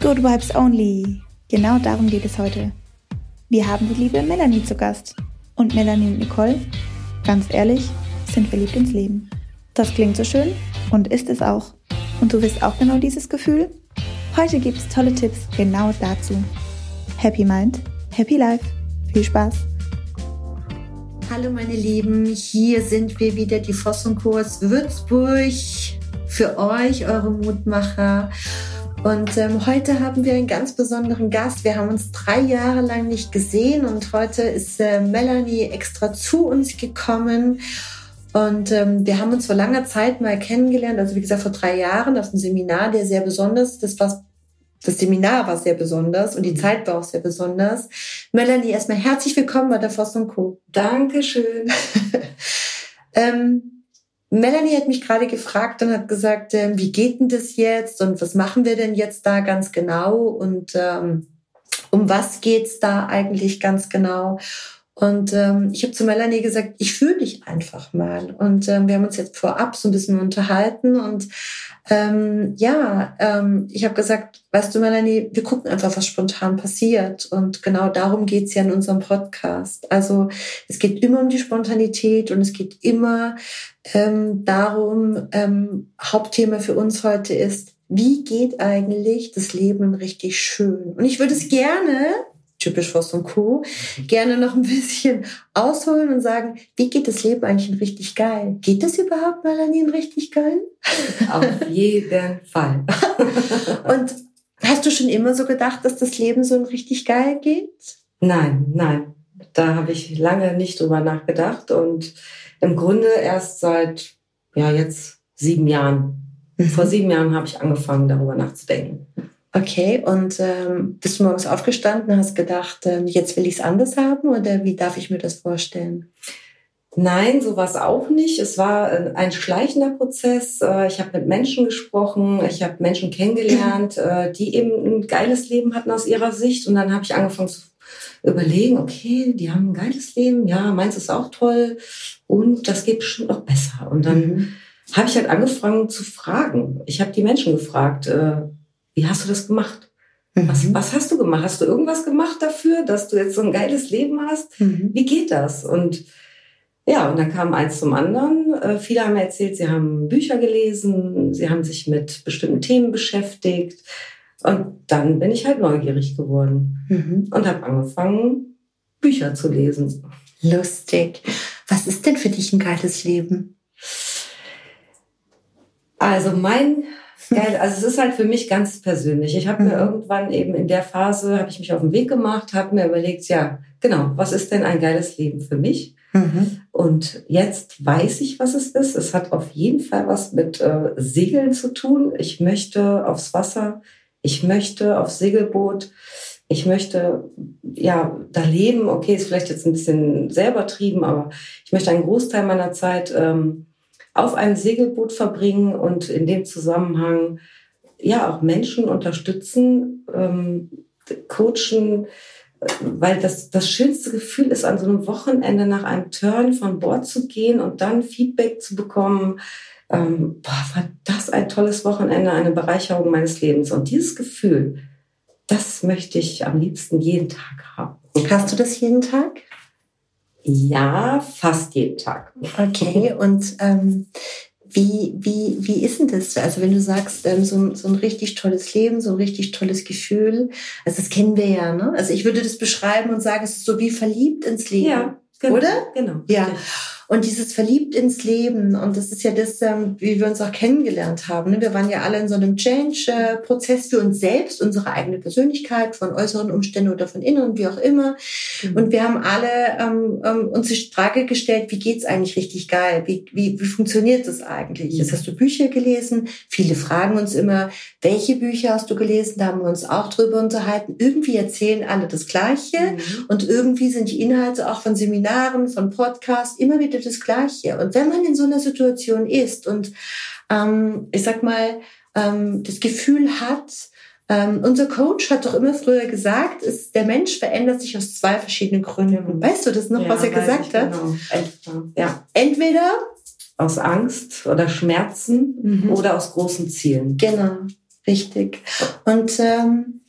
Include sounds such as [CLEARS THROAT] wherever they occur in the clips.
Good Vibes Only. Genau darum geht es heute. Wir haben die liebe Melanie zu Gast. Und Melanie und Nicole, ganz ehrlich, sind verliebt ins Leben. Das klingt so schön und ist es auch. Und du wirst auch genau dieses Gefühl? Heute gibt es tolle Tipps genau dazu. Happy Mind, Happy Life. Viel Spaß! Hallo meine Lieben, hier sind wir wieder, die Voss und Kurs Würzburg. Für euch, eure Mutmacher. Und ähm, heute haben wir einen ganz besonderen Gast. Wir haben uns drei Jahre lang nicht gesehen und heute ist äh, Melanie extra zu uns gekommen. Und ähm, wir haben uns vor langer Zeit mal kennengelernt, also wie gesagt vor drei Jahren auf einem Seminar, der sehr besonders, das war das Seminar war sehr besonders und die mhm. Zeit war auch sehr besonders. Melanie, erstmal herzlich willkommen bei der Voss Co. Dankeschön. [LAUGHS] ähm, Melanie hat mich gerade gefragt und hat gesagt, äh, wie geht denn das jetzt und was machen wir denn jetzt da ganz genau und ähm, um was geht's da eigentlich ganz genau? Und ähm, ich habe zu Melanie gesagt, ich fühle dich einfach mal. Und ähm, wir haben uns jetzt vorab so ein bisschen unterhalten. Und ähm, ja, ähm, ich habe gesagt, weißt du, Melanie, wir gucken einfach, was spontan passiert. Und genau darum geht's ja in unserem Podcast. Also es geht immer um die Spontanität und es geht immer ähm, darum, ähm, Hauptthema für uns heute ist, wie geht eigentlich das Leben richtig schön? Und ich würde es gerne typisch Voss und Co., gerne noch ein bisschen ausholen und sagen, wie geht das Leben eigentlich in richtig geil? Geht das überhaupt mal an ihn richtig geil? Auf jeden Fall. [LAUGHS] und hast du schon immer so gedacht, dass das Leben so in richtig geil geht? Nein, nein. Da habe ich lange nicht drüber nachgedacht und im Grunde erst seit, ja, jetzt sieben Jahren. Mhm. Vor sieben Jahren habe ich angefangen, darüber nachzudenken. Okay, und ähm, bist du morgens aufgestanden, hast gedacht, ähm, jetzt will ich es anders haben oder wie darf ich mir das vorstellen? Nein, so war es auch nicht. Es war äh, ein schleichender Prozess. Äh, ich habe mit Menschen gesprochen, ich habe Menschen kennengelernt, äh, die eben ein geiles Leben hatten aus ihrer Sicht. Und dann habe ich angefangen zu überlegen, okay, die haben ein geiles Leben, ja, meins ist auch toll und das geht bestimmt noch besser. Und dann mhm. habe ich halt angefangen zu fragen. Ich habe die Menschen gefragt, wie hast du das gemacht? Mhm. Was, was hast du gemacht? Hast du irgendwas gemacht dafür, dass du jetzt so ein geiles Leben hast? Mhm. Wie geht das? Und ja, und dann kam eins zum anderen. Äh, viele haben erzählt, sie haben Bücher gelesen, sie haben sich mit bestimmten Themen beschäftigt. Und dann bin ich halt neugierig geworden mhm. und habe angefangen, Bücher zu lesen. Lustig. Was ist denn für dich ein geiles Leben? Also mein Geil, also es ist halt für mich ganz persönlich. Ich habe mir mhm. irgendwann eben in der Phase, habe ich mich auf den Weg gemacht, habe mir überlegt, ja, genau, was ist denn ein geiles Leben für mich? Mhm. Und jetzt weiß ich, was es ist. Es hat auf jeden Fall was mit äh, Segeln zu tun. Ich möchte aufs Wasser, ich möchte aufs Segelboot, ich möchte ja da leben. Okay, ist vielleicht jetzt ein bisschen sehr übertrieben, aber ich möchte einen Großteil meiner Zeit ähm, auf einem Segelboot verbringen und in dem Zusammenhang ja auch Menschen unterstützen, ähm, coachen, weil das, das schönste Gefühl ist, an so einem Wochenende nach einem Turn von Bord zu gehen und dann Feedback zu bekommen. Ähm, boah, war das ein tolles Wochenende, eine Bereicherung meines Lebens. Und dieses Gefühl, das möchte ich am liebsten jeden Tag haben. Hast du das jeden Tag? Ja, fast jeden Tag. Okay, und ähm, wie, wie, wie ist denn das? Also wenn du sagst, ähm, so, ein, so ein richtig tolles Leben, so ein richtig tolles Gefühl, also das kennen wir ja, ne? Also ich würde das beschreiben und sagen, es ist so wie verliebt ins Leben. Ja, genau, oder? Genau. Ja. Richtig. Und dieses Verliebt ins Leben, und das ist ja das, ähm, wie wir uns auch kennengelernt haben. Ne? Wir waren ja alle in so einem Change-Prozess für uns selbst, unsere eigene Persönlichkeit, von äußeren Umständen oder von inneren, wie auch immer. Mhm. Und wir haben alle ähm, ähm, uns die Frage gestellt, wie geht's eigentlich richtig geil? Wie, wie, wie funktioniert das eigentlich? Mhm. Jetzt hast du Bücher gelesen. Viele fragen uns immer, welche Bücher hast du gelesen? Da haben wir uns auch drüber unterhalten. Irgendwie erzählen alle das Gleiche. Mhm. Und irgendwie sind die Inhalte auch von Seminaren, von Podcasts immer wieder das Gleiche. Und wenn man in so einer Situation ist und ähm, ich sag mal, ähm, das Gefühl hat, ähm, unser Coach hat doch immer früher gesagt, ist, der Mensch verändert sich aus zwei verschiedenen Gründen. Weißt du das noch, ja, was er gesagt hat? Genau. Ja. Entweder aus Angst oder Schmerzen mhm. oder aus großen Zielen. Genau. Richtig. Und ähm,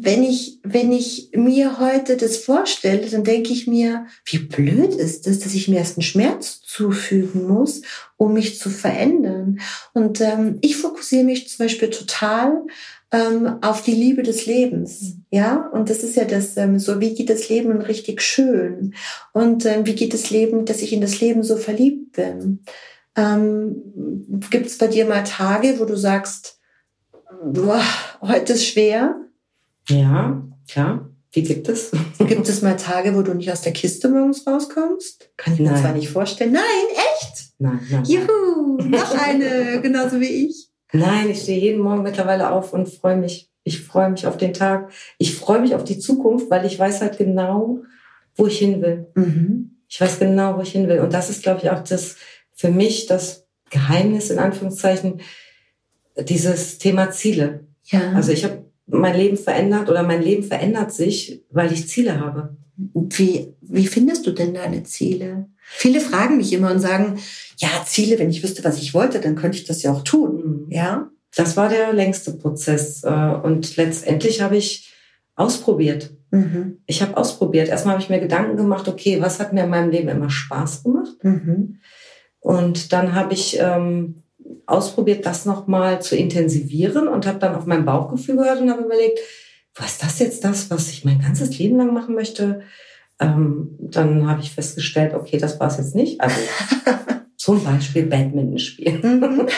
wenn ich, wenn ich mir heute das vorstelle, dann denke ich mir, wie blöd ist es, dass ich mir erst einen Schmerz zufügen muss, um mich zu verändern. Und ähm, ich fokussiere mich zum Beispiel total ähm, auf die Liebe des Lebens. Ja, und das ist ja das, ähm, so wie geht das Leben richtig schön? Und ähm, wie geht das Leben, dass ich in das Leben so verliebt bin? Ähm, Gibt es bei dir mal Tage, wo du sagst, boah, heute ist schwer? Ja, klar. Die gibt es. [LAUGHS] Gibt es mal Tage, wo du nicht aus der Kiste morgens rauskommst? Kann ich mir nein. zwar nicht vorstellen. Nein, echt? Nein, nein. Juhu, noch eine, [LAUGHS] genauso wie ich. Nein, ich stehe jeden Morgen mittlerweile auf und freue mich. Ich freue mich auf den Tag. Ich freue mich auf die Zukunft, weil ich weiß halt genau, wo ich hin will. Mhm. Ich weiß genau, wo ich hin will. Und das ist, glaube ich, auch das für mich das Geheimnis in Anführungszeichen dieses Thema Ziele. Ja. Also ich habe mein Leben verändert oder mein Leben verändert sich, weil ich Ziele habe. Wie, wie findest du denn deine Ziele? Viele fragen mich immer und sagen, ja, Ziele, wenn ich wüsste, was ich wollte, dann könnte ich das ja auch tun. Mhm. Ja. Das war der längste Prozess. Äh, und letztendlich habe ich ausprobiert. Mhm. Ich habe ausprobiert. Erstmal habe ich mir Gedanken gemacht, okay, was hat mir in meinem Leben immer Spaß gemacht? Mhm. Und dann habe ich ähm, ausprobiert, das nochmal zu intensivieren und habe dann auf mein Bauchgefühl gehört und habe überlegt, was ist das jetzt das, was ich mein ganzes Leben lang machen möchte? Ähm, dann habe ich festgestellt, okay, das war es jetzt nicht. Also [LAUGHS] zum Beispiel Badminton spielen. Mhm.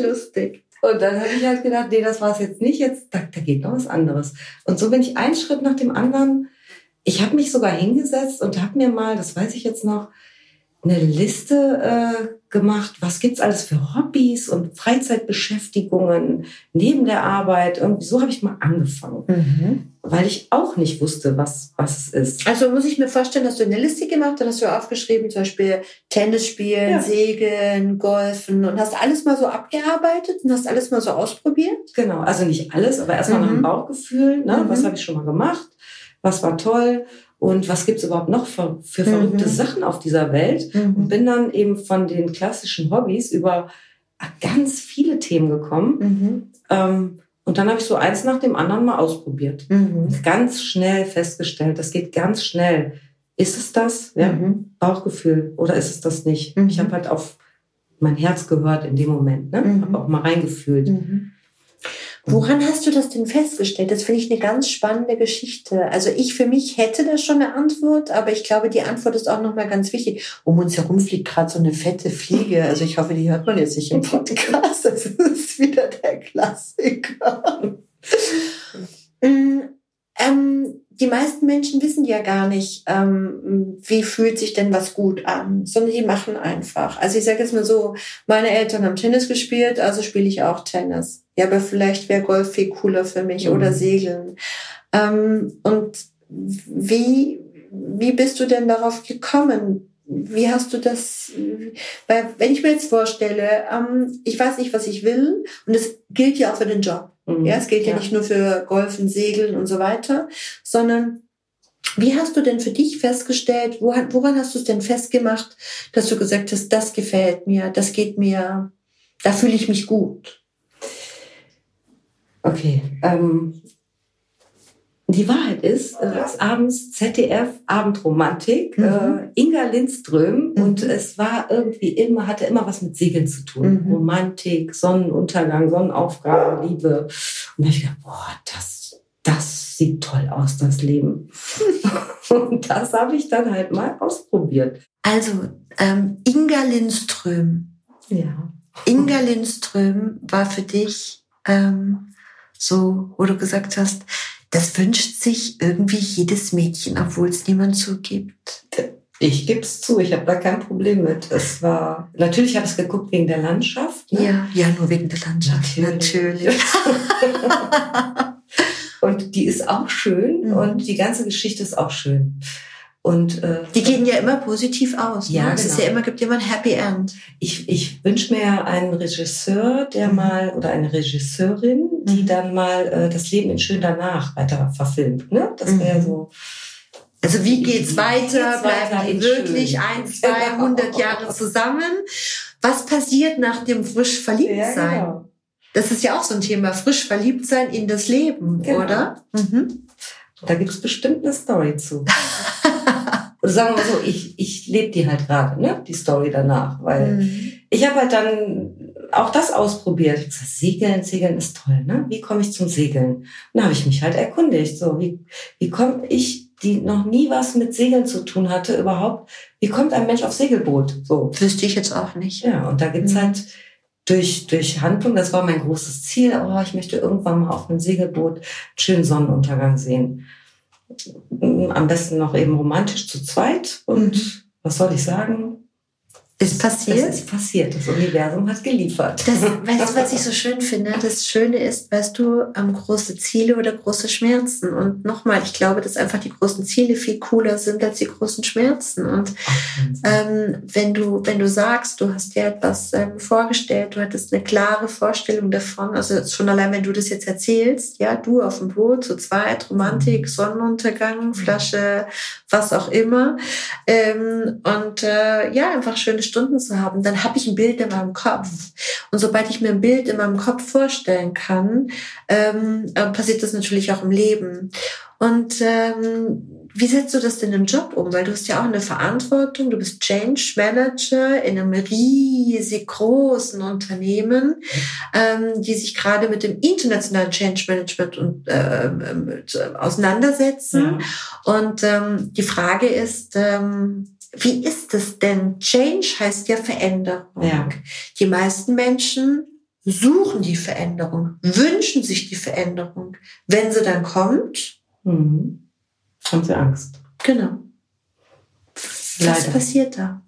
[LAUGHS] Lustig. Und dann habe ich halt gedacht, nee, das war es jetzt nicht, jetzt, da, da geht noch was anderes. Und so bin ich einen Schritt nach dem anderen. Ich habe mich sogar hingesetzt und habe mir mal, das weiß ich jetzt noch, eine Liste äh, gemacht, was gibt's alles für Hobbys und Freizeitbeschäftigungen neben der Arbeit. Irgendwie so habe ich mal angefangen, mhm. weil ich auch nicht wusste, was, was es ist. Also muss ich mir vorstellen, dass du eine Liste gemacht hast, hast du aufgeschrieben, zum Beispiel Tennis spielen, ja. Segeln, Golfen und hast alles mal so abgearbeitet und hast alles mal so ausprobiert? Genau, also nicht alles, aber erstmal mhm. nach dem Bauchgefühl, ne? Mhm. was habe ich schon mal gemacht, was war toll und was gibt's überhaupt noch für, für verrückte mhm. Sachen auf dieser Welt? Mhm. Und bin dann eben von den klassischen Hobbys über ganz viele Themen gekommen. Mhm. Ähm, und dann habe ich so eins nach dem anderen mal ausprobiert. Mhm. Ganz schnell festgestellt, das geht ganz schnell. Ist es das? Ja, mhm. Bauchgefühl. Oder ist es das nicht? Ich habe halt auf mein Herz gehört in dem Moment. Ne? Habe auch mal reingefühlt. Woran hast du das denn festgestellt? Das finde ich eine ganz spannende Geschichte. Also ich für mich hätte da schon eine Antwort, aber ich glaube, die Antwort ist auch nochmal ganz wichtig. Um uns herum fliegt gerade so eine fette Fliege. Also ich hoffe, die hört man jetzt nicht im Podcast. Das ist wieder der Klassiker. Mm, [LAUGHS] ähm, die meisten Menschen wissen ja gar nicht, ähm, wie fühlt sich denn was gut an, sondern die machen einfach. Also ich sage jetzt mal so, meine Eltern haben Tennis gespielt, also spiele ich auch Tennis. Ja, aber vielleicht wäre Golf viel cooler für mich mhm. oder Segeln. Ähm, und wie, wie bist du denn darauf gekommen? Wie hast du das, weil wenn ich mir jetzt vorstelle, ähm, ich weiß nicht, was ich will und es gilt ja auch für den Job. Mhm. Ja, es gilt ja. ja nicht nur für Golfen, Segeln und so weiter, sondern wie hast du denn für dich festgestellt, woran, woran hast du es denn festgemacht, dass du gesagt hast, das gefällt mir, das geht mir, da fühle ich mich gut? Okay, ähm, die Wahrheit ist, äh, abends ZDF Abendromantik, mhm. äh, Inga Lindström mhm. und es war irgendwie immer, hatte immer was mit Segeln zu tun. Mhm. Romantik, Sonnenuntergang, Sonnenaufgang, Liebe. Und da habe ich gedacht, boah, das, das sieht toll aus, das Leben. [LAUGHS] und das habe ich dann halt mal ausprobiert. Also, ähm, Inga Lindström. Ja. Inga Lindström war für dich ähm, so, wo du gesagt hast, das wünscht sich irgendwie jedes Mädchen, obwohl es niemand zugibt. Ich gebe es zu, ich habe da kein Problem mit. Es war natürlich habe ich es geguckt wegen der Landschaft. Ne? Ja, ja, nur wegen der Landschaft. Natürlich. natürlich. [LAUGHS] und die ist auch schön mhm. und die ganze Geschichte ist auch schön. Und äh, die gehen ja immer positiv aus. Ja, ne? es genau. ist ja immer gibt immer ein Happy End. Ich, ich wünsche mir einen Regisseur, der mhm. mal oder eine Regisseurin, die mhm. dann mal äh, das Leben in schön danach weiter verfilmt. Ne? Das wäre mhm. so. Also wie geht's weiter? Bleiben die wirklich schön. ein, zwei, hundert Jahre zusammen? Was passiert nach dem frisch Verliebtsein? Ja, genau. Das ist ja auch so ein Thema, frisch verliebt sein in das Leben, genau. oder? Mhm. Da gibt es bestimmt eine Story zu. [LAUGHS] Oder sagen wir mal so, ich, ich lebe die halt gerade, ne? die Story danach. Weil mhm. ich habe halt dann auch das ausprobiert. Ich gesagt, Segeln, Segeln ist toll, ne? Wie komme ich zum Segeln? Und dann habe ich mich halt erkundigt. So, wie, wie komme ich, die noch nie was mit Segeln zu tun hatte, überhaupt, wie kommt ein Mensch auf Segelboot? So. Wüsste ich jetzt auch nicht. Ja, und da gibt's mhm. halt durch, durch Handlung, das war mein großes Ziel, oh, ich möchte irgendwann mal auf einem Segelboot einen schönen Sonnenuntergang sehen. Am besten noch eben romantisch zu zweit. Und mhm. was soll ich sagen? Ist passiert? Es ist passiert. Das Universum hat geliefert. Das, [LAUGHS] weißt du, was ich so schön finde? Das Schöne ist, weißt du, ähm, große Ziele oder große Schmerzen. Und nochmal, ich glaube, dass einfach die großen Ziele viel cooler sind als die großen Schmerzen. Und ähm, wenn du, wenn du sagst, du hast dir etwas ähm, vorgestellt, du hattest eine klare Vorstellung davon, also schon allein, wenn du das jetzt erzählst, ja, du auf dem Boot, zu zweit, Romantik, mhm. Sonnenuntergang, mhm. Flasche, was auch immer. Ähm, und äh, ja, einfach schöne Stunden zu haben, dann habe ich ein Bild in meinem Kopf. Und sobald ich mir ein Bild in meinem Kopf vorstellen kann, ähm, äh, passiert das natürlich auch im Leben. Und ähm, wie setzt du das denn im Job um? Weil du hast ja auch eine Verantwortung, du bist Change Manager in einem riesig großen Unternehmen, ähm, die sich gerade mit dem internationalen Change Management und, äh, äh, auseinandersetzen. Ja. Und ähm, die Frage ist, ähm, wie ist es denn? Change heißt ja Veränderung. Ja. Die meisten Menschen suchen die Veränderung, wünschen sich die Veränderung. Wenn sie dann kommt, mhm. haben sie Angst. Genau. Leider. Was passiert da?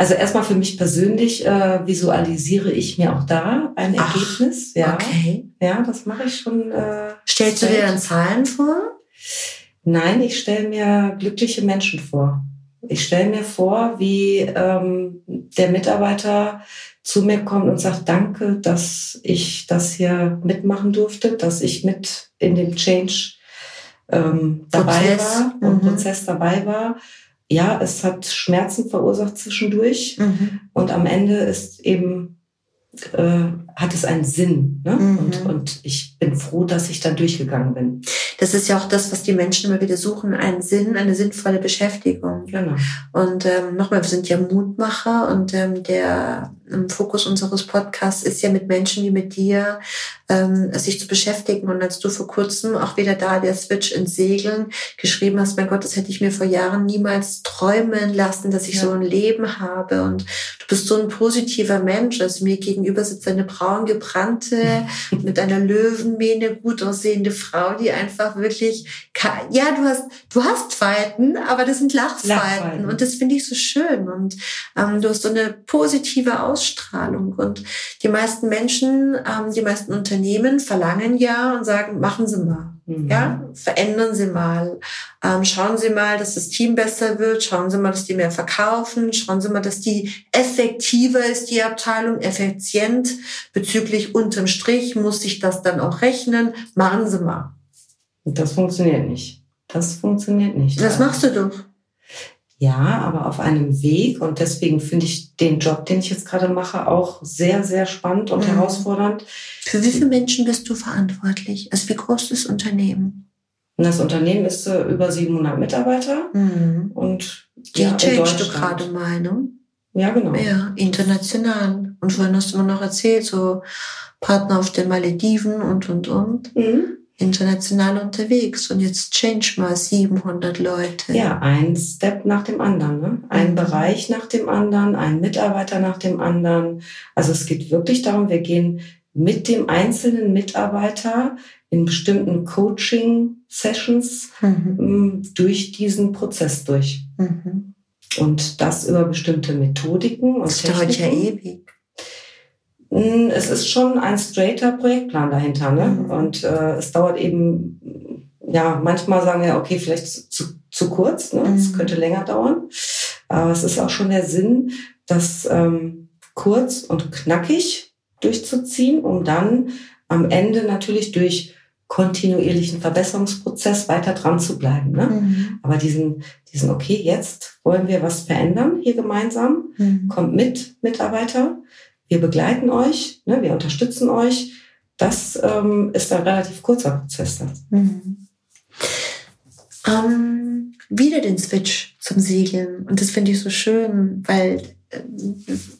Also erstmal für mich persönlich äh, visualisiere ich mir auch da ein Ach, Ergebnis. Ja, okay. Ja, das mache ich schon. Äh, Stellst du dir dann Zahlen vor? Nein, ich stelle mir glückliche Menschen vor. Ich stelle mir vor, wie ähm, der Mitarbeiter zu mir kommt und sagt, danke, dass ich das hier mitmachen durfte, dass ich mit in dem Change ähm, dabei Prozess. war und mhm. Prozess dabei war. Ja, es hat Schmerzen verursacht zwischendurch mhm. und am Ende ist eben äh, hat es einen Sinn. Ne? Mhm. Und, und ich bin froh, dass ich da durchgegangen bin. Das ist ja auch das, was die Menschen immer wieder suchen, einen Sinn, eine sinnvolle Beschäftigung. Genau. Und ähm, nochmal, wir sind ja Mutmacher und ähm, der im Fokus unseres Podcasts ist ja mit Menschen wie mit dir, ähm, sich zu beschäftigen. Und als du vor kurzem auch wieder da der Switch ins Segeln geschrieben hast, mein Gott, das hätte ich mir vor Jahren niemals träumen lassen, dass ich ja. so ein Leben habe. Und du bist so ein positiver Mensch. Also mir gegenüber sitzt eine braun gebrannte, [LAUGHS] mit einer Löwenmähne gut aussehende Frau, die einfach wirklich, ja, du hast, du hast Falten, aber das sind Lachfalten. Lachfalten. Und das finde ich so schön. Und ähm, du hast so eine positive Ausstrahlung Ausstrahlung. Und die meisten Menschen, ähm, die meisten Unternehmen verlangen ja und sagen, machen Sie mal. Mhm. Ja, verändern Sie mal. Ähm, schauen Sie mal, dass das Team besser wird. Schauen Sie mal, dass die mehr verkaufen. Schauen Sie mal, dass die effektiver ist, die Abteilung, effizient. Bezüglich unterm Strich muss sich das dann auch rechnen. Machen Sie mal. Das funktioniert nicht. Das funktioniert nicht. Das machst du doch. Ja, aber auf einem Weg und deswegen finde ich den Job, den ich jetzt gerade mache, auch sehr, sehr spannend und mhm. herausfordernd. Für wie viele Menschen bist du verantwortlich? Also wie groß ist das Unternehmen? Das Unternehmen ist äh, über 700 Mitarbeiter mhm. und die ja, change du gerade mal, ne? Ja, genau. Ja, international. Und vorhin hast du mir noch erzählt, so Partner auf den Malediven und, und, und. Mhm international unterwegs und jetzt change mal 700 Leute. Ja, ein Step nach dem anderen, ne? ein mhm. Bereich nach dem anderen, ein Mitarbeiter nach dem anderen. Also es geht wirklich darum, wir gehen mit dem einzelnen Mitarbeiter in bestimmten Coaching-Sessions mhm. Ähm, durch diesen Prozess durch. Mhm. Und das über bestimmte Methodiken und das dauert ja ewig. Es ist schon ein straighter Projektplan dahinter. Ne? Mhm. Und äh, es dauert eben, ja, manchmal sagen wir, okay, vielleicht zu, zu kurz, ne? es mhm. könnte länger dauern. Aber es ist auch schon der Sinn, das ähm, kurz und knackig durchzuziehen, um dann am Ende natürlich durch kontinuierlichen Verbesserungsprozess weiter dran zu bleiben. Ne? Mhm. Aber diesen, diesen, okay, jetzt wollen wir was verändern hier gemeinsam, mhm. kommt mit, Mitarbeiter wir begleiten euch, ne, wir unterstützen euch. Das ähm, ist ein relativ kurzer Prozess. Mhm. Ähm, wieder den Switch zum Segeln. Und das finde ich so schön, weil äh,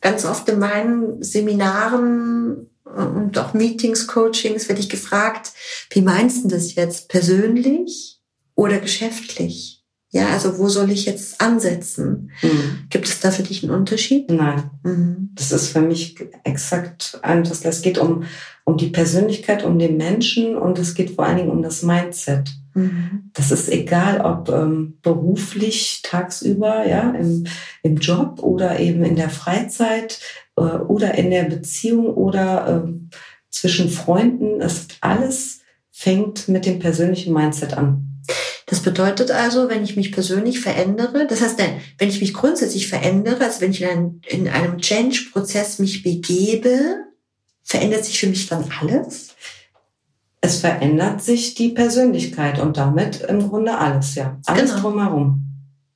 ganz oft in meinen Seminaren und auch Meetings, Coachings werde ich gefragt, wie meinst du das jetzt? Persönlich oder geschäftlich? Ja, also wo soll ich jetzt ansetzen? Mhm. Gibt es da für dich einen Unterschied? Nein. Mhm. Das ist für mich exakt anders. Es geht um, um die Persönlichkeit, um den Menschen und es geht vor allen Dingen um das Mindset. Mhm. Das ist egal, ob ähm, beruflich tagsüber, ja, im, im Job oder eben in der Freizeit äh, oder in der Beziehung oder äh, zwischen Freunden. Es alles fängt mit dem persönlichen Mindset an. Das bedeutet also, wenn ich mich persönlich verändere, das heißt, nein, wenn ich mich grundsätzlich verändere, also wenn ich in, ein, in einem Change-Prozess mich begebe, verändert sich für mich dann alles? Es verändert sich die Persönlichkeit und damit im Grunde alles, ja. Alles genau. drumherum.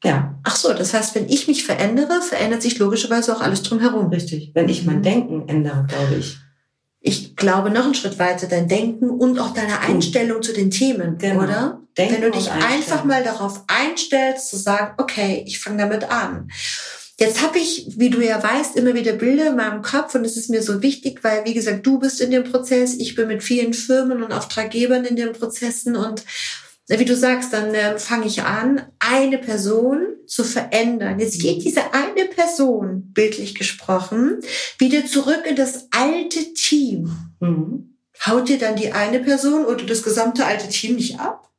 Ja. Ach so, das heißt, wenn ich mich verändere, verändert sich logischerweise auch alles drumherum. Richtig. Wenn ich mein mhm. Denken ändere, glaube ich ich glaube, noch einen Schritt weiter dein Denken und auch deine Einstellung mhm. zu den Themen, genau. oder? Denken Wenn du dich einfach mal darauf einstellst, zu sagen, okay, ich fange damit an. Jetzt habe ich, wie du ja weißt, immer wieder Bilder in meinem Kopf und es ist mir so wichtig, weil, wie gesagt, du bist in dem Prozess, ich bin mit vielen Firmen und Auftraggebern in den Prozessen und wie du sagst, dann äh, fange ich an, eine Person zu verändern. Jetzt geht diese eine Person, bildlich gesprochen, wieder zurück in das alte Team. Mhm. Haut dir dann die eine Person oder das gesamte alte Team nicht ab?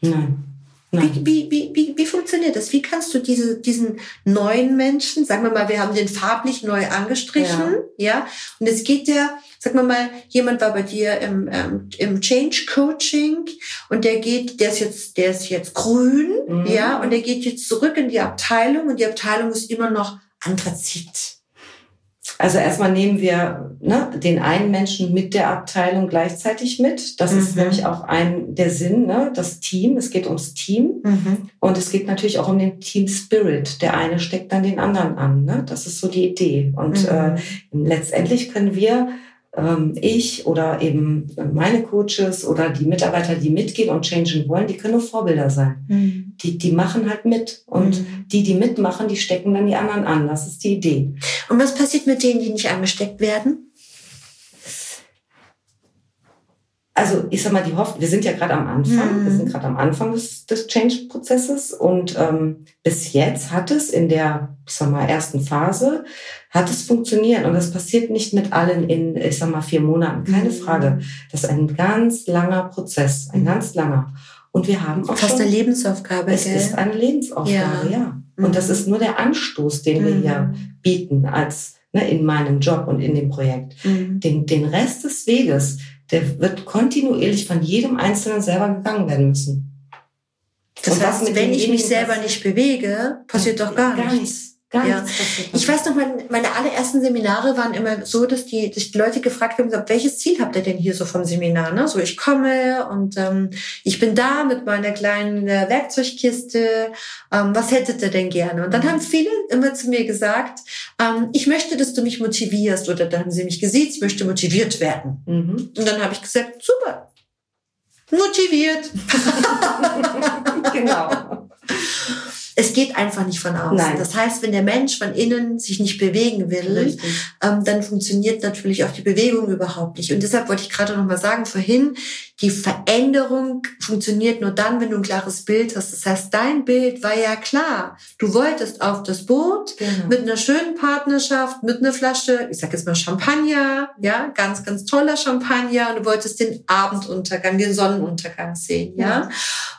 Nein. Wie, wie, wie, wie, wie funktioniert das? Wie kannst du diese, diesen neuen Menschen, sagen wir mal, wir haben den farblich neu angestrichen, ja, ja und es geht der, sagen wir mal, jemand war bei dir im, ähm, im Change Coaching und der geht, der ist jetzt, der ist jetzt grün, mhm. ja, und der geht jetzt zurück in die Abteilung und die Abteilung ist immer noch Anthrazit. Also erstmal nehmen wir ne, den einen Menschen mit der Abteilung gleichzeitig mit. Das mhm. ist nämlich auch ein der Sinn, ne, das Team. Es geht ums Team mhm. und es geht natürlich auch um den Team Spirit. Der eine steckt dann den anderen an. Ne? Das ist so die Idee. Und mhm. äh, letztendlich können wir ich oder eben meine Coaches oder die Mitarbeiter, die mitgehen und changen wollen, die können nur Vorbilder sein. Mhm. Die, die machen halt mit. Und mhm. die, die mitmachen, die stecken dann die anderen an. Das ist die Idee. Und was passiert mit denen, die nicht angesteckt werden? also ich sag mal, die Hoffnung, wir sind ja gerade am Anfang, mhm. wir sind gerade am Anfang des, des Change-Prozesses und ähm, bis jetzt hat es in der, ich sag mal, ersten Phase, hat es funktioniert und das passiert nicht mit allen in, ich sag mal, vier Monaten, keine mhm. Frage. Das ist ein ganz langer Prozess, ein ganz langer. Und wir haben auch Fast schon, eine Lebensaufgabe. Es gell? ist eine Lebensaufgabe, ja. ja. Und mhm. das ist nur der Anstoß, den wir hier mhm. bieten als ne, in meinem Job und in dem Projekt. Mhm. Den, den Rest des Weges, der wird kontinuierlich von jedem Einzelnen selber gegangen werden müssen. Das Und heißt, wenn ich mich selber nicht bewege, passiert doch gar, gar nichts. nichts. Gar ja. Ich weiß noch, meine, meine allerersten Seminare waren immer so, dass die, dass die Leute gefragt haben, welches Ziel habt ihr denn hier so vom Seminar? Ne? So, ich komme und ähm, ich bin da mit meiner kleinen äh, Werkzeugkiste. Ähm, was hättet ihr denn gerne? Und dann haben viele immer zu mir gesagt, ähm, ich möchte, dass du mich motivierst. Oder dann haben sie mich gesehen, ich möchte motiviert werden. Mhm. Und dann habe ich gesagt, super, motiviert. [LAUGHS] genau. [LAUGHS] Es geht einfach nicht von außen. Nein. Das heißt, wenn der Mensch von innen sich nicht bewegen will, ähm, dann funktioniert natürlich auch die Bewegung überhaupt nicht. Und deshalb wollte ich gerade noch mal sagen, vorhin, die Veränderung funktioniert nur dann, wenn du ein klares Bild hast. Das heißt, dein Bild war ja klar. Du wolltest auf das Boot genau. mit einer schönen Partnerschaft, mit einer Flasche, ich sag jetzt mal Champagner, ja, ganz, ganz toller Champagner. Und du wolltest den Abenduntergang, den Sonnenuntergang sehen, ja. ja.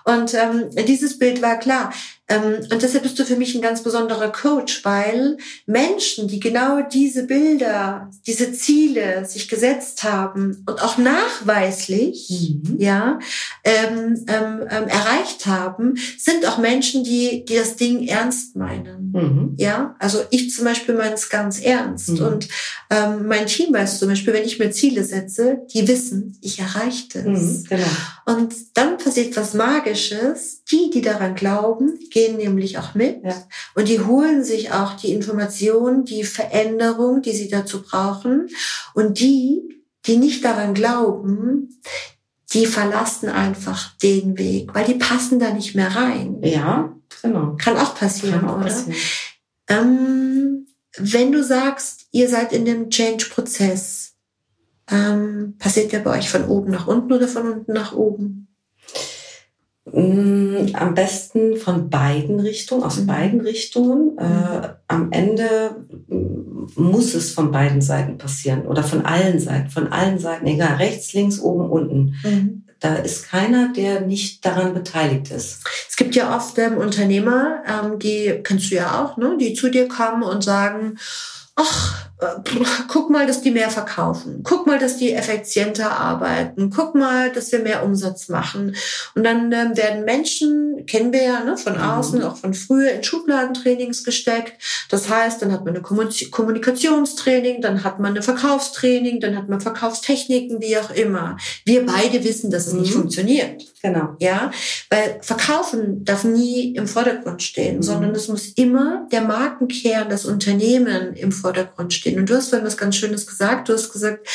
Und ähm, dieses Bild war klar. Ähm, und deshalb bist du für mich ein ganz besonderer Coach, weil Menschen, die genau diese Bilder, diese Ziele sich gesetzt haben und auch nachweislich, mhm. ja, ähm, ähm, ähm, erreicht haben, sind auch Menschen, die, die das Ding ernst meinen. Mhm. Ja, also ich zum Beispiel meine es ganz ernst mhm. und ähm, mein Team weiß zum Beispiel, wenn ich mir Ziele setze, die wissen, ich erreiche es. Mhm, genau. Und dann passiert was Magisches. Die, die daran glauben, gehen nämlich auch mit Ja. und die holen sich auch die Information, die Veränderung, die sie dazu brauchen. Und die, die nicht daran glauben, die verlassen einfach den Weg, weil die passen da nicht mehr rein. Ja, genau. Kann auch passieren, Kann auch oder? passieren. Ähm, wenn du sagst, ihr seid in dem Change-Prozess, ähm, passiert der bei euch von oben nach unten oder von unten nach oben? Mm, Am besten von beiden Richtungen, aus Mhm. beiden Richtungen. Äh, am Ende mm, muss es von beiden Seiten passieren oder von allen Seiten, von allen Seiten, egal, rechts, links, oben, unten. Da ist keiner, der nicht daran beteiligt ist. Es gibt ja oft ähm, Unternehmer, ähm, die kennst du ja auch, ne, die zu dir kommen und sagen, ach, guck mal, dass die mehr verkaufen. Guck mal, dass die effizienter arbeiten. Guck mal, dass wir mehr Umsatz machen. Und dann ähm, werden Menschen, kennen wir ja ne, von Mhm. außen, auch von früher, in Schubladentrainings gesteckt. Das heißt, dann hat man eine Kommun- Kommunikationstraining, dann hat man eine Verkaufstraining, dann hat man Verkaufstechniken, wie auch immer. Wir beide wissen, dass es nicht Mhm. funktioniert. Genau. Ja, weil Verkaufen darf nie im Vordergrund stehen, Mhm. sondern es muss immer der Markenkern, das Unternehmen im Vordergrund stehen. Und du hast vorhin was ganz Schönes gesagt. Du hast gesagt,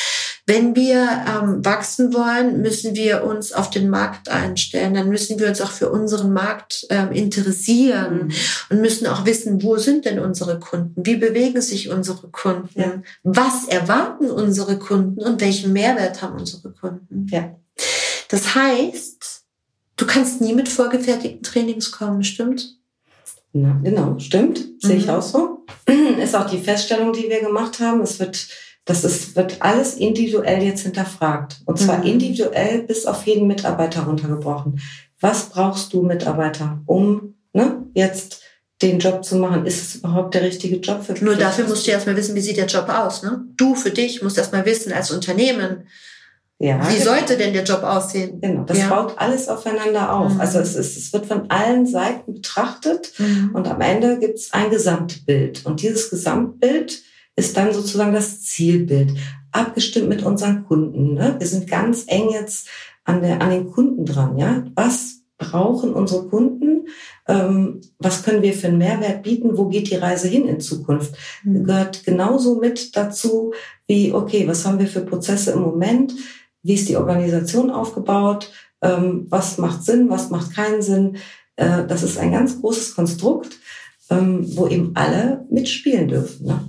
wenn wir ähm, wachsen wollen, müssen wir uns auf den Markt einstellen. Dann müssen wir uns auch für unseren Markt ähm, interessieren Mhm. und müssen auch wissen, wo sind denn unsere Kunden? Wie bewegen sich unsere Kunden? Ja. Was erwarten unsere Kunden und welchen Mehrwert haben unsere Kunden? Ja. Das heißt, du kannst nie mit vorgefertigten Trainings kommen, stimmt? Na, genau, stimmt. Sehe ich Mhm. auch so. [CLEARS THROAT] Ist auch die Feststellung, die wir gemacht haben. Es wird, das ist, wird alles individuell jetzt hinterfragt. Und zwar Mhm. individuell bis auf jeden Mitarbeiter runtergebrochen. Was brauchst du, Mitarbeiter, um ne, jetzt den Job zu machen? Ist es überhaupt der richtige Job für Nur dich? dafür musst du erstmal wissen, wie sieht der Job aus. Ne? Du für dich musst erstmal wissen als Unternehmen, ja, wie genau. sollte denn der Job aussehen? Genau, das Ja. baut alles aufeinander auf. Mhm. Also es, ist, es wird von allen Seiten betrachtet Und Und am Ende gibt es ein Gesamtbild. Und dieses Gesamtbild ist dann sozusagen das Zielbild, abgestimmt mit unseren Kunden. Ne? Wir sind ganz eng jetzt an, der, an den Kunden dran. Ja? Was brauchen unsere Kunden? Ähm, was können wir für einen Mehrwert bieten? Wo geht die Reise hin in Zukunft? Gehört genauso mit dazu wie, okay, was haben wir für Prozesse im Moment? Wie ist die Organisation aufgebaut? Ähm, was macht Sinn? Was macht keinen Sinn? Äh, das ist ein ganz großes Konstrukt, ähm, wo eben alle mitspielen dürfen. Ne?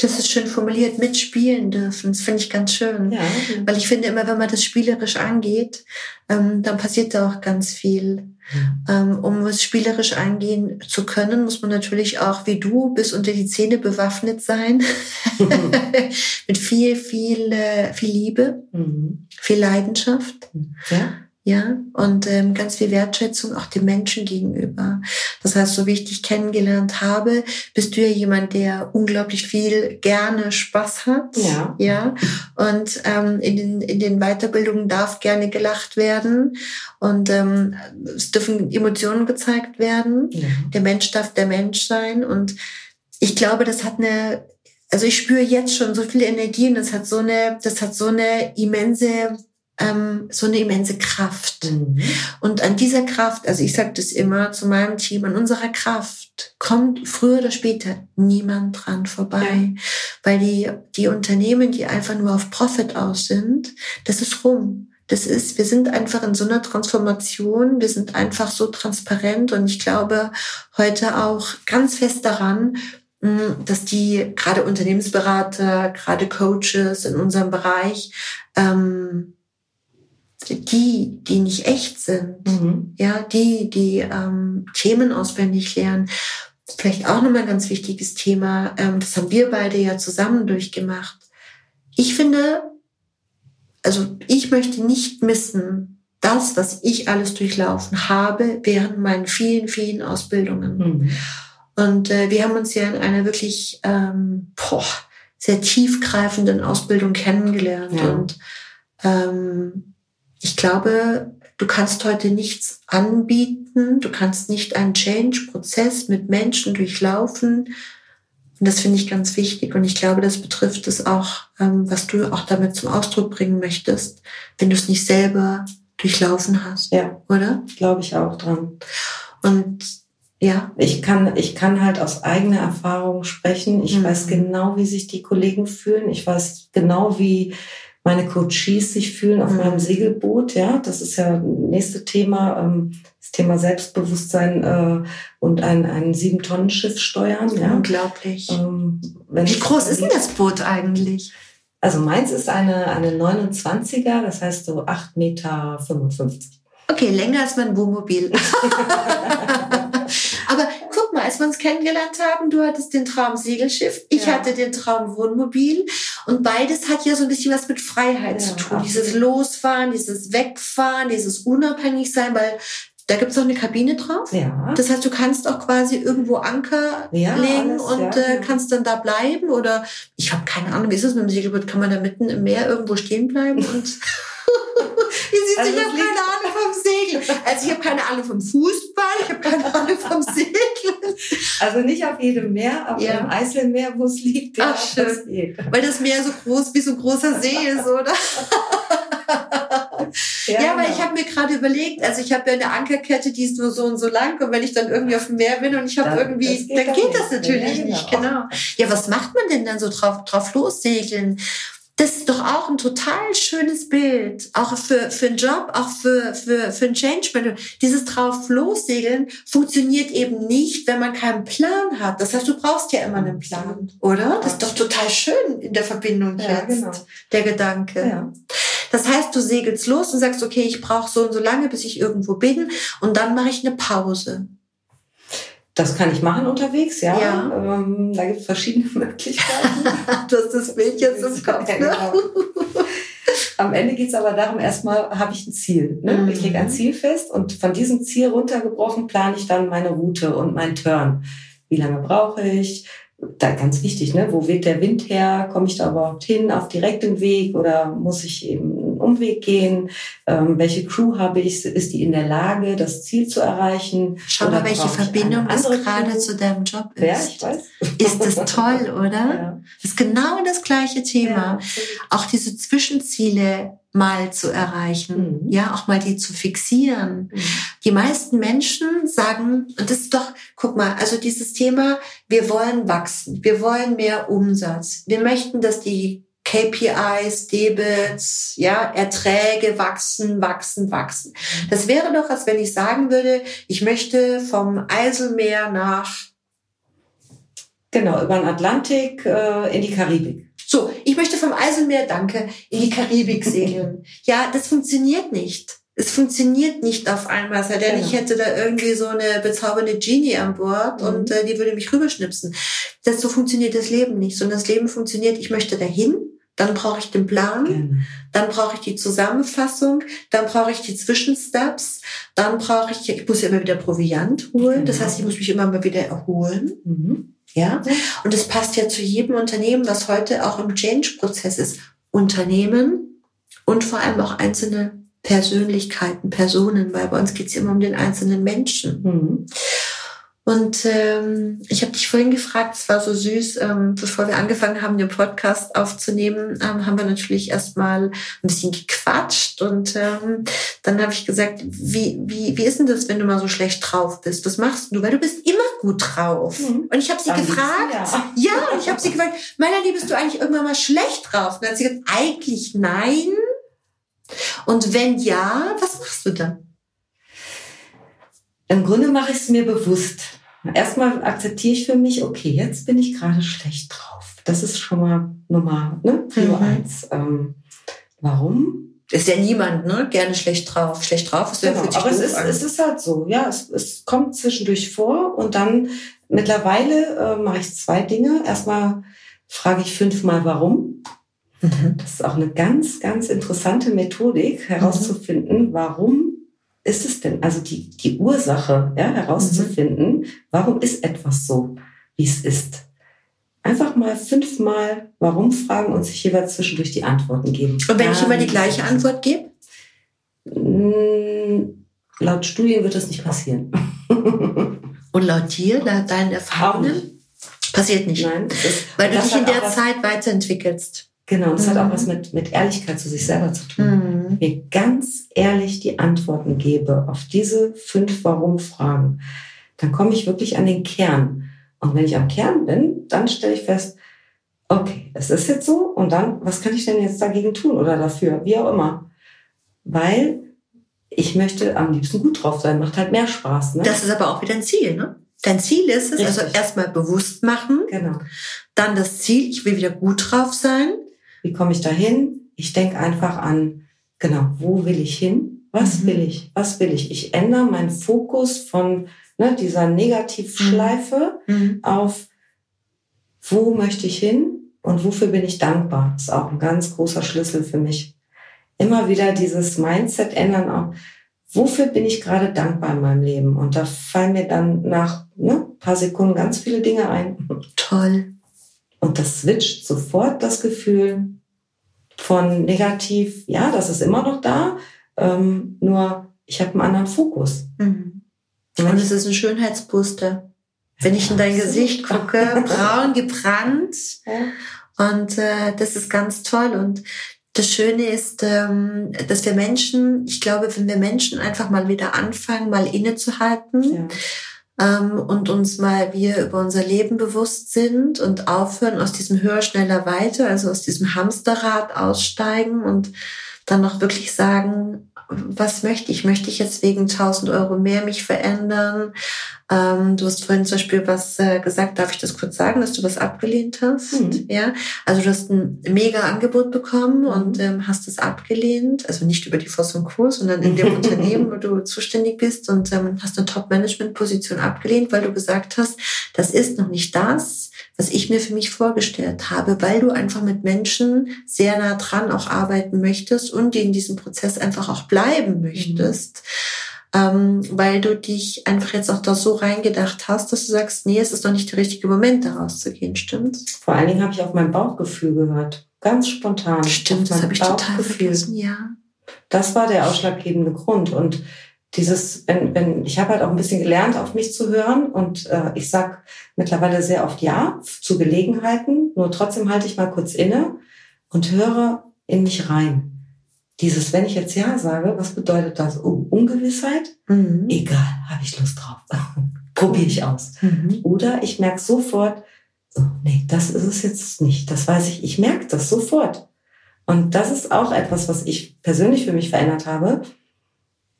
das ist schön formuliert, mitspielen dürfen. Das finde ich ganz schön. Ja, Weil ich finde immer, wenn man das spielerisch angeht, ähm, dann passiert da auch ganz viel. Ähm, um es spielerisch angehen zu können, muss man natürlich auch, wie du, bis unter die Zähne bewaffnet sein. [LAUGHS] Mit viel, viel, äh, viel Liebe, Mhm. viel Leidenschaft. ja. Ja, und ähm, ganz viel Wertschätzung auch dem Menschen gegenüber. Das heißt, so wie ich dich kennengelernt habe, bist du ja jemand, der unglaublich viel gerne Spaß hat. Ja. Ja. Und ähm, in, den, in den Weiterbildungen darf gerne gelacht werden und ähm, es dürfen Emotionen gezeigt werden. ja. Der Mensch darf der Mensch sein. Und ich glaube, das hat eine, also ich spüre jetzt schon so viel Energie und das hat so eine, das hat so eine immense, ähm, so eine immense Kraft. Mhm. Und an dieser Kraft, also ich sage das immer zu meinem Team, an unserer Kraft kommt früher oder später niemand dran vorbei. Weil die, die Unternehmen, die einfach nur auf Profit aus sind, das ist rum. Das ist, wir sind einfach in so einer Transformation, wir sind einfach so transparent und ich glaube heute auch ganz fest daran, mh, dass die gerade Unternehmensberater, gerade Coaches in unserem Bereich, ähm, die, die nicht echt sind, Mhm. ja, die, die ähm, Themen auswendig lernen. Vielleicht auch nochmal ein ganz wichtiges Thema, ähm, das haben wir beide ja zusammen durchgemacht. Ich finde, also ich möchte nicht missen, das, was ich alles durchlaufen habe während meinen vielen, vielen Ausbildungen. Mhm. Und äh, wir haben uns ja in einer wirklich ähm, boah, sehr tiefgreifenden Ausbildung kennengelernt. Ja. Und ähm, ich glaube, du kannst heute nichts anbieten, du kannst nicht einen Change-Prozess mit Menschen durchlaufen. Und das finde ich ganz wichtig. Und ich glaube, das betrifft es auch, ähm, was du auch damit zum Ausdruck bringen möchtest, wenn du es nicht selber durchlaufen hast, Ja, oder? glaube ich auch dran. Und Ja. Ich kann, ich kann halt aus eigener Erfahrung sprechen. Ich mhm. weiß genau, wie sich die Kollegen fühlen. Ich weiß genau, wie meine Coaches sich fühlen auf mhm. meinem Segelboot. Ja, das ist ja nächste Thema. Ähm, das Thema Selbstbewusstsein äh, und ein, ein Sieben-Tonnen-Schiff steuern. Ja. Unglaublich. Ähm, wie groß ist denn das Boot eigentlich? Also meins ist eine, eine 29er, das heißt so 8,55 Meter. Okay, länger als mein Wohnmobil. [LAUGHS] [LAUGHS] Als wir uns kennengelernt haben, du hattest den Traum Segelschiff, ich ja. hatte den Traum Wohnmobil und beides hat ja so ein bisschen was mit Freiheit ja, zu tun. Absolut. Dieses Losfahren, dieses Wegfahren, dieses Unabhängigsein, weil da gibt es auch eine Kabine drauf. Ja. Das heißt, du kannst auch quasi irgendwo Anker ja, legen alles, und ja, äh, kannst dann da bleiben. Oder ich habe keine Ahnung, wie ist es mit dem Segelboot? Kann man da mitten im Meer irgendwo stehen bleiben? Und [LAUGHS] Wie siehst also ich habe keine Ahnung vom Segeln. Also ich habe keine Ahnung vom Fußball, ich habe keine Ahnung vom Segeln. Also nicht auf jedem Meer, aber ja. im Einzelmeer, wo es liegt. Ja, Ach, schön. Weil das Meer so groß wie so ein großer See ist, oder? Ja, ja, weil genau. ich habe mir gerade überlegt, also ich habe ja eine Ankerkette, die ist nur so und so lang und wenn ich dann irgendwie auf dem Meer bin und ich habe irgendwie, geht dann geht das natürlich ja, genau. nicht, genau. Ja, was macht man denn dann so drauf, drauf lossegeln? Das ist doch auch ein total schönes Bild, auch für, für einen Job, auch für, für, für ein Change. Dieses drauf lossegeln funktioniert eben nicht, wenn man keinen Plan hat. Das heißt, du brauchst ja immer einen Plan, oder? Das ist doch total schön in der Verbindung ja, jetzt, genau. der Gedanke. Ja. Das heißt, du segelst los und sagst, okay, ich brauche so und so lange, bis ich irgendwo bin und dann mache ich eine Pause. Das kann ich machen unterwegs, ja. ja. Ähm, da gibt es verschiedene [LAUGHS] Möglichkeiten. [LAUGHS] du hast das Bild jetzt im Kopf. Ne? Am Ende geht es aber darum, erstmal habe ich ein Ziel. Ne? Mhm. Ich lege ein Ziel fest und von diesem Ziel runtergebrochen plane ich dann meine Route und meinen Turn. Wie lange brauche ich? da ganz wichtig, ne? Wo weht der Wind her? Komme ich da überhaupt hin auf direktem Weg oder muss ich eben Umweg gehen? Ähm, welche Crew habe ich? Ist die in der Lage, das Ziel zu erreichen? Schau mal, welche Verbindung das gerade zu deinem Job ist. Ja, ich weiß. Ist das [LAUGHS] toll, oder? Ja. Das ist genau das gleiche Thema. Ja, auch diese Zwischenziele mal zu erreichen, mhm. ja, auch mal die zu fixieren. Mhm. Die meisten Menschen sagen, und das ist doch, guck mal, also dieses Thema, wir wollen wachsen, wir wollen mehr Umsatz, wir möchten, dass die KPIs, Debits, ja, Erträge wachsen, wachsen, wachsen. Das wäre doch, als wenn ich sagen würde, ich möchte vom Eiselmeer nach Genau, über den Atlantik äh, in die Karibik. So, ich möchte vom Eiselmeer, danke, in die Karibik segeln. ja, das funktioniert nicht. Es funktioniert nicht auf einmal, sei denn genau. ich hätte da irgendwie so eine bezaubernde Genie an Bord mhm. und äh, die würde mich rüberschnipsen. Das so funktioniert das Leben nicht, sondern das Leben funktioniert, ich möchte dahin, dann brauche ich den Plan, genau. dann brauche ich die Zusammenfassung, dann brauche ich die Zwischensteps, dann brauche ich, ich muss ja immer wieder Proviant holen, genau. das heißt, ich muss mich immer mal wieder erholen. Mhm. Ja, und es passt ja zu jedem Unternehmen, was heute auch im Change-Prozess ist. Unternehmen und vor allem auch einzelne Persönlichkeiten, Personen, weil bei uns geht es immer um den einzelnen Menschen. Mhm. Und ähm, ich habe dich vorhin gefragt, es war so süß, ähm, bevor wir angefangen haben, den Podcast aufzunehmen, ähm, haben wir natürlich erstmal ein bisschen gequatscht und ähm, dann habe ich gesagt, wie, wie, wie ist denn das, wenn du mal so schlecht drauf bist? Was machst du? Weil du bist immer gut drauf. Mhm. Und ich habe sie Dann gefragt, ja, ja und ich habe sie gefragt, Melanie, bist du eigentlich irgendwann mal schlecht drauf? Und dann hat sie gesagt, eigentlich nein. Und wenn ja, was machst du dann? Im Grunde mache ich es mir bewusst. Erstmal akzeptiere ich für mich, okay, jetzt bin ich gerade schlecht drauf. Das ist schon mal Nummer, ne? Nummer mhm. eins. Ähm, warum? Ist ja niemand, ne? Gerne schlecht drauf. Schlecht drauf ist ja genau, Aber es ist, es ist halt so, ja. Es, es kommt zwischendurch vor und dann mittlerweile äh, mache ich zwei Dinge. Erstmal frage ich fünfmal warum. Mhm. Das ist auch eine ganz, ganz interessante Methodik, herauszufinden, mhm. warum ist es denn, also die, die Ursache ja, herauszufinden, mhm. warum ist etwas so, wie es ist. Einfach mal fünfmal warum fragen und sich jeweils zwischendurch die Antworten geben. Und wenn ich immer die gleiche Antwort gebe? Mm, laut Studien wird das nicht passieren. [LAUGHS] Und laut dir, laut deinen Erfahrungen? Passiert nicht. Nein. Weil du dich in der Zeit weiterentwickelst. Genau, das mhm. hat auch mhm. was mit, mit Ehrlichkeit zu sich selber zu tun. Mhm. Mir ganz ehrlich die Antworten gebe auf diese fünf Warum-Fragen, dann komme ich wirklich an den Kern. Und wenn ich am Kern bin, dann stelle ich fest, okay, es ist jetzt so und dann, was kann ich denn jetzt dagegen tun oder dafür, wie auch immer. Weil ich möchte am liebsten gut drauf sein, macht halt mehr Spaß. Ne? Das ist aber auch wieder ein Ziel, ne? Dein Ziel ist es, also Richtig. also erstmal bewusst machen. Genau. Dann das Ziel, ich will wieder gut drauf sein. Wie komme ich dahin? Ich denke einfach an, genau, wo will ich hin? Was mhm. will ich? Was will ich? Ich ändere meinen Fokus von ne, dieser Negativschleife mhm. mhm. auf, wo möchte ich hin und wofür bin ich dankbar? Das ist auch ein ganz großer Schlüssel für mich. Immer wieder dieses Mindset ändern, auch, wofür bin ich gerade dankbar in meinem Leben? Und da fallen mir dann nach ne, paar Sekunden ganz viele Dinge ein. Toll. Und das switcht sofort das Gefühl von negativ, ja, das ist immer noch da, ähm, nur ich habe einen anderen Fokus. Mhm. Und es ist ein Schönheitsbooster. Wenn ich in dein Gesicht gucke, [LAUGHS] braun gebrannt. Ja. Und äh, das ist ganz toll. Und das Schöne ist, ähm, dass wir Menschen, ich glaube, wenn wir Menschen einfach mal wieder anfangen, mal innezuhalten ja. Ähm, und uns mal wir über unser Leben bewusst sind und aufhören, aus diesem höher, schneller, weiter, also aus diesem Hamsterrad aussteigen und dann noch wirklich sagen, was möchte ich? Möchte ich jetzt wegen 1000 Euro mehr mich verändern? Ähm, du hast vorhin zum Beispiel was äh, gesagt, darf ich das kurz sagen, dass du was abgelehnt hast? Mhm. Ja, also du hast ein mega Angebot bekommen mhm. und ähm, hast es abgelehnt, also nicht über die Voss und Co., sondern in dem [LAUGHS] Unternehmen, wo du zuständig bist und ähm, hast eine Top-Management-Position abgelehnt, weil du gesagt hast, das ist noch nicht das, was ich mir für mich vorgestellt habe, weil du einfach mit Menschen sehr nah dran auch arbeiten möchtest und die in diesem Prozess einfach auch bleiben möchtest. Mhm ähm, weil du dich einfach jetzt auch da so reingedacht hast, dass du sagst, nee, es ist noch nicht der richtige Moment, da rauszugehen, stimmt's? Vor allen Dingen habe ich auf mein Bauchgefühl gehört, ganz spontan. Stimmt, das habe ich total vergessen, ja. Das war der ausschlaggebende Grund. Und dieses, wenn, wenn, ich habe halt auch ein bisschen gelernt, auf mich zu hören. Und äh, ich sag mittlerweile sehr oft ja zu Gelegenheiten, nur trotzdem halte ich mal kurz inne und höre in mich rein dieses, wenn ich jetzt Ja sage, was bedeutet das? Oh, Ungewissheit? Mhm. Egal, habe ich Lust drauf. [LAUGHS] Probiere ich aus. Mhm. Oder ich merke sofort, oh, nee, das ist es jetzt nicht. Das weiß ich. Ich merke das sofort. Und das ist auch etwas, was ich persönlich für mich verändert habe.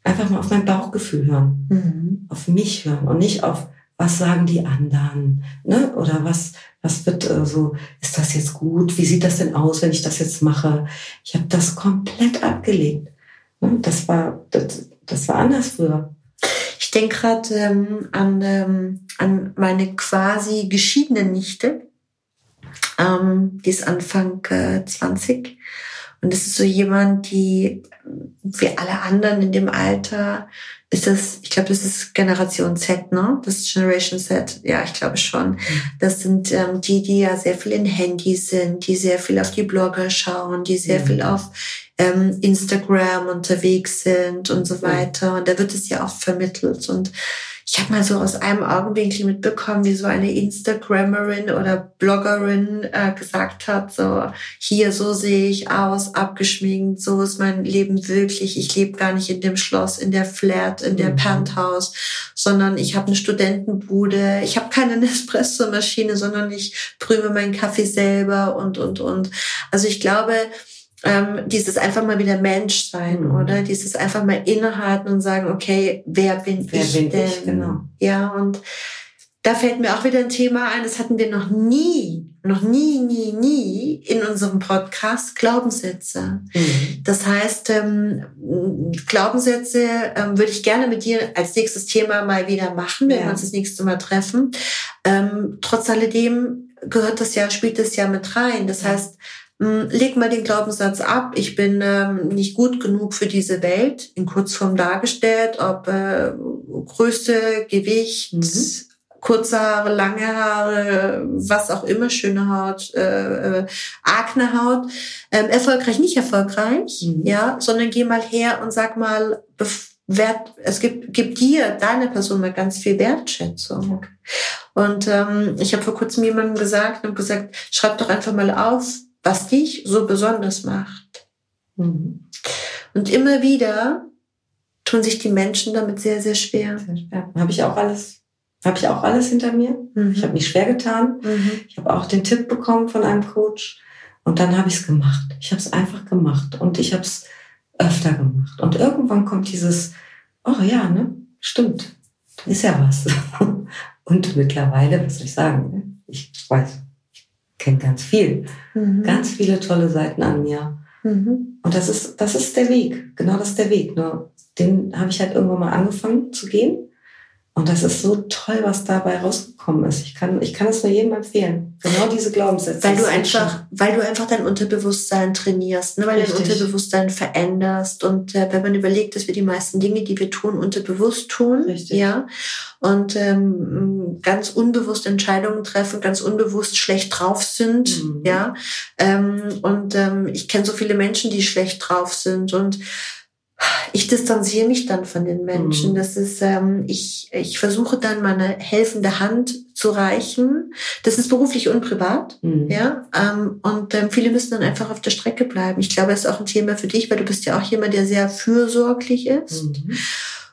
Einfach mal auf mein Bauchgefühl hören. Mhm. Auf mich hören und nicht auf, was sagen die anderen? Ne? Oder was, was wird äh, so, ist das jetzt gut? Wie sieht das denn aus, wenn ich das jetzt mache? Ich habe das komplett abgelegt. Ne? Das war, das, das war anders früher. Ich denke gerade ähm, an, ähm, an meine quasi geschiedene Nichte. Ähm, die ist Anfang äh, 20. Und das ist so jemand, die wie alle anderen in dem Alter ist das, ich glaube, das ist Generation Z, ne? Das ist Generation Z. Ja, ich glaube schon. Mhm. Das sind ähm, die, die ja sehr viel in Handys sind, die sehr viel auf die Blogger schauen, die sehr mhm. viel auf ähm, Instagram unterwegs sind und so weiter. Und da wird es ja auch vermittelt. Und ich habe mal so aus einem Augenwinkel mitbekommen, wie so eine Instagrammerin oder Bloggerin äh, gesagt hat, so hier so sehe ich aus, abgeschminkt, so ist mein Leben wirklich. Ich lebe gar nicht in dem Schloss, in der Flat, in der mhm. Penthouse, sondern ich habe eine Studentenbude. Ich habe keine [LAUGHS] Nespresso-Maschine, sondern ich brühe meinen Kaffee selber und und und. Also ich glaube, ähm, dieses einfach mal wieder Mensch sein, mhm. oder? Dieses einfach mal innehalten und sagen, okay, wer bin wer ich bin denn? Ich, genau. Ja, und da fällt mir auch wieder ein Thema ein, das hatten wir noch nie, noch nie, nie, nie in unserem Podcast, Glaubenssätze. Mhm. Das heißt, ähm, Glaubenssätze ähm, würde ich gerne mit dir als nächstes Thema mal wieder machen, wenn ja. wir uns das nächste Mal treffen. Ähm, trotz alledem gehört das ja, spielt das ja mit rein. Das heißt, leg mal den Glaubenssatz ab, ich bin ähm, nicht gut genug für diese Welt, in Kurzform dargestellt, ob äh, Größe, Gewicht, mhm. kurze Haare, lange Haare, was auch immer, schöne Haut, äh, äh, Akne Haut, ähm, erfolgreich, nicht erfolgreich, mhm. ja, sondern geh mal her und sag mal, Wert, es gibt, gibt dir, deine Person mal ganz viel Wertschätzung. Und ähm, ich habe vor kurzem jemandem gesagt und gesagt, schreib doch einfach mal auf, was dich so besonders macht. Mhm. Und immer wieder tun sich die Menschen damit sehr, sehr schwer. Sehr schwer. Habe ich auch alles Habe ich auch alles hinter mir. Mhm. Ich habe mich schwer getan. Mhm. Ich habe auch den Tipp bekommen von einem Coach. Und dann habe ich es gemacht. Ich habe es einfach gemacht. Und ich habe es öfter gemacht. Und irgendwann kommt dieses, oh ja, ne, stimmt, ist ja was. [LAUGHS] Und mittlerweile, was soll ich sagen, ne? ich weiß, kenne ganz viel, mhm. ganz viele tolle Seiten an mir. Mhm. Und das ist, das ist der Weg. Genau das ist der Weg. Nur den habe ich halt irgendwann mal angefangen zu gehen. Und das ist so toll, was dabei rausgekommen ist. Ich kann, ich kann es nur jedem empfehlen. Genau diese Glaubenssätze. Weil du einfach, weil du einfach dein Unterbewusstsein trainierst, ne? weil Richtig. dein Unterbewusstsein veränderst. Und äh, wenn man überlegt, dass wir die meisten Dinge, die wir tun, unterbewusst tun, Richtig. ja, und ähm, ganz unbewusst Entscheidungen treffen, ganz unbewusst schlecht drauf sind, mhm. ja. Ähm, und ähm, ich kenne so viele Menschen, die schlecht drauf sind und ich distanziere mich dann von den Menschen. Mhm. Das ist, ähm, ich, ich versuche dann meine helfende Hand zu reichen. Das ist beruflich und privat, mhm. ja. Ähm, und ähm, viele müssen dann einfach auf der Strecke bleiben. Ich glaube, das ist auch ein Thema für dich, weil du bist ja auch jemand, der sehr fürsorglich ist. Mhm.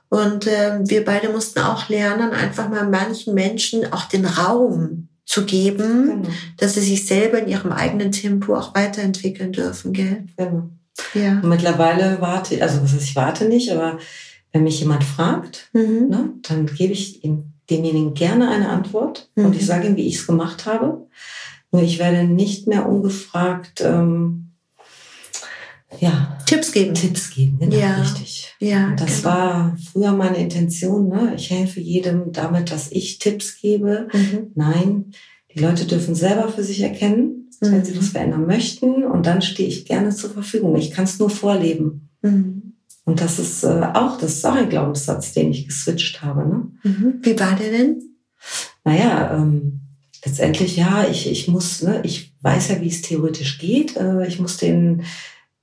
Und ähm, wir beide mussten auch lernen, einfach mal manchen Menschen auch den Raum zu geben, genau. dass sie sich selber in ihrem eigenen Tempo auch weiterentwickeln dürfen, gell? Genau. Ja. Und mittlerweile warte, also was heißt, ich warte nicht, aber wenn mich jemand fragt, mhm. ne, dann gebe ich ihm, demjenigen gerne eine Antwort mhm. und ich sage ihm, wie ich es gemacht habe. Nur ich werde nicht mehr ungefragt ähm, ja, Tipps geben. Tipps geben, genau, ja. richtig. Ja, und das genau. war früher meine Intention. Ne? Ich helfe jedem damit, dass ich Tipps gebe. Mhm. Nein, die Leute dürfen selber für sich erkennen, mhm. wenn sie was verändern möchten. Und dann stehe ich gerne zur Verfügung. Ich kann es nur vorleben. Mhm. Und das ist äh, auch, das ist auch ein Glaubenssatz, den ich geswitcht habe. Ne? Mhm. Wie war der denn? Naja, ähm, letztendlich ja, ich, ich muss, ne, ich weiß ja, wie es theoretisch geht. Äh, ich muss den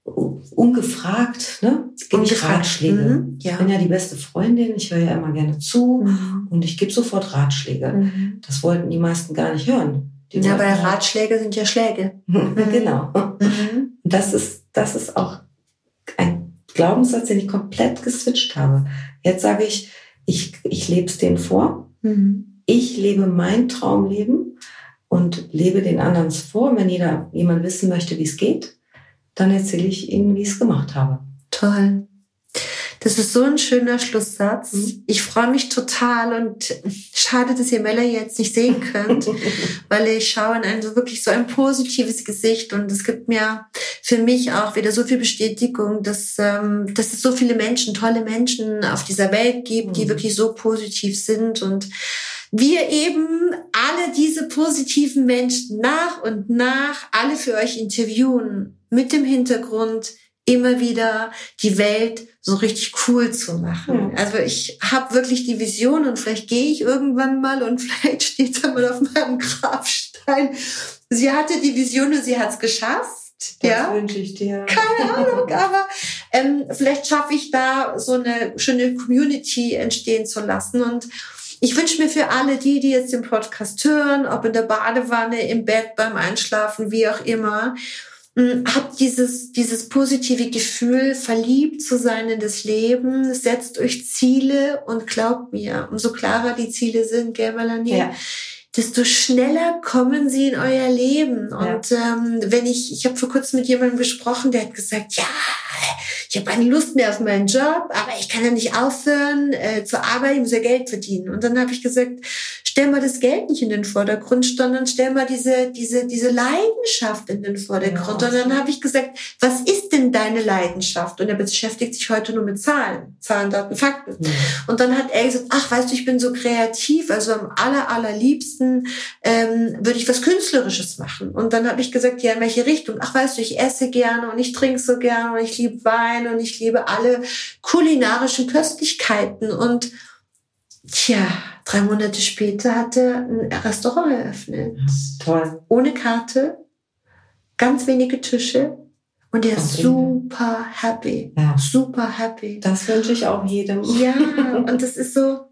ungefragt, ne? Gebe ich Ratschläge. Mhm, ja. Ich bin ja die beste Freundin, ich höre ja immer gerne zu mhm. und ich gebe sofort Ratschläge. Mhm. Das wollten die meisten gar nicht hören. Ja, aber Ratschläge sind ja Schläge. [LAUGHS] genau. Mhm. Das ist, das ist auch ein Glaubenssatz, den ich komplett geswitcht habe. Jetzt sage ich, ich, ich lebe es denen vor. Mhm. Ich lebe mein Traumleben und lebe den anderen vor. Wenn jeder, jemand wissen möchte, wie es geht, dann erzähle ich Ihnen, wie ich es gemacht habe. Toll. Das ist so ein schöner Schlusssatz. Mhm. Ich freue mich total und schade, dass ihr Mella jetzt nicht sehen könnt, [LAUGHS] weil ich schaue in ein so wirklich so ein positives Gesicht und es gibt mir für mich auch wieder so viel Bestätigung, dass, ähm, dass es so viele Menschen, tolle Menschen auf dieser Welt gibt, mhm. die wirklich so positiv sind und wir eben alle diese positiven Menschen nach und nach alle für euch interviewen mit dem Hintergrund, immer wieder die Welt so richtig cool zu machen. Mhm. Also ich habe wirklich die Vision und vielleicht gehe ich irgendwann mal und [LAUGHS] vielleicht steht da mal auf meinem Grabstein. Sie hatte die Vision und sie hat es geschafft. Das ja? wünsche ich dir. Keine Ahnung, [LAUGHS] aber ähm, vielleicht schaffe ich da so eine schöne Community entstehen zu lassen und ich wünsche mir für alle die, die jetzt den Podcast hören, ob in der Badewanne, im Bett, beim Einschlafen, wie auch immer, habt dieses, dieses positive Gefühl, verliebt zu sein in das Leben, setzt euch Ziele und glaubt mir, umso klarer die Ziele sind, gell, Melanie? Ja desto schneller kommen sie in euer Leben. Und ja. ähm, wenn ich, ich habe vor kurzem mit jemandem gesprochen, der hat gesagt, ja, ich habe keine Lust mehr auf meinen Job, aber ich kann ja nicht aufhören äh, zu arbeiten, ich muss ja Geld verdienen. Und dann habe ich gesagt, stell mal das Geld nicht in den Vordergrund, sondern stell mal diese, diese, diese Leidenschaft in den Vordergrund. Ja, und dann habe ich gesagt, was ist denn deine Leidenschaft? Und er beschäftigt sich heute nur mit Zahlen, Zahlen, Daten, Fakten. Ja. Und dann hat er gesagt, ach, weißt du, ich bin so kreativ, also am aller, allerliebsten ähm, würde ich was Künstlerisches machen. Und dann habe ich gesagt, ja, in welche Richtung? Ach, weißt du, ich esse gerne und ich trinke so gerne und ich liebe Wein und ich liebe alle kulinarischen Köstlichkeiten und Tja, drei Monate später hat er ein Restaurant eröffnet. Toll. Ohne Karte, ganz wenige Tische und er ist super happy. Ja. Super happy. Das wünsche ich auch jedem. Ja, [LAUGHS] und das ist so,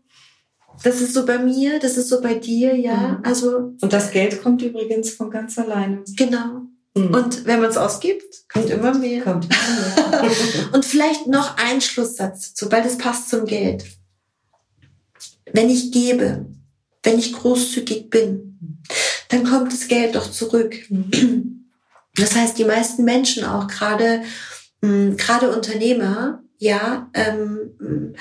das ist so bei mir, das ist so bei dir, ja. Mhm. Also. Und das Geld kommt übrigens von ganz alleine. Genau. Mhm. Und wenn man es ausgibt, kommt immer mehr. Kommt immer mehr. [LAUGHS] und vielleicht noch ein Schlusssatz dazu, weil das passt zum Geld wenn ich gebe, wenn ich großzügig bin, dann kommt das Geld doch zurück. Das heißt, die meisten Menschen auch gerade, hm, gerade Unternehmer, ja, ähm,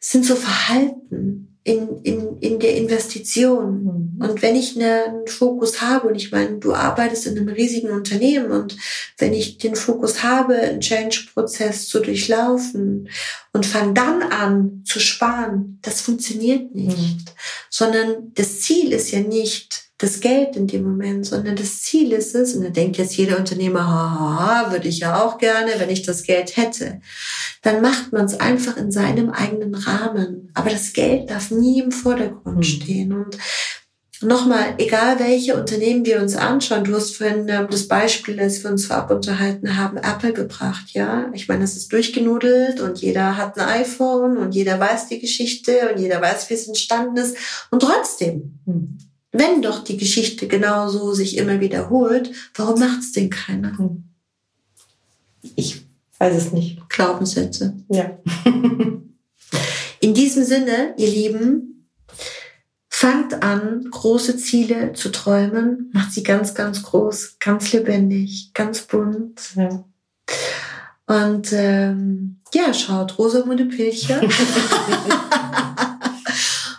sind so verhalten in, in, in der Investition. Mhm. Und wenn ich einen Fokus habe, und ich meine, du arbeitest in einem riesigen Unternehmen und wenn ich den Fokus habe, einen Change-Prozess zu durchlaufen und fange dann an zu sparen, das funktioniert nicht. Mhm. Sondern das Ziel ist ja nicht, das Geld in dem Moment, sondern das Ziel ist es, und da denkt jetzt jeder Unternehmer, haha, würde ich ja auch gerne, wenn ich das Geld hätte. Dann macht man es einfach in seinem eigenen Rahmen. Aber das Geld darf nie im Vordergrund mhm. stehen. Und nochmal, egal welche Unternehmen wir uns anschauen, du hast vorhin ähm, das Beispiel, als wir uns vorab unterhalten haben, Apple gebracht, ja. Ich meine, es ist durchgenudelt und jeder hat ein iPhone und jeder weiß die Geschichte und jeder weiß, wie es entstanden ist. Und trotzdem, mhm wenn doch die Geschichte genauso sich immer wiederholt, warum macht es denn keiner? Hm. Ich weiß es nicht. Glaubenssätze. Ja. [LAUGHS] In diesem Sinne, ihr Lieben, fangt an, große Ziele zu träumen, macht sie ganz, ganz groß, ganz lebendig, ganz bunt. Ja. Und ähm, ja, schaut Rosamunde Pilcher. [LAUGHS]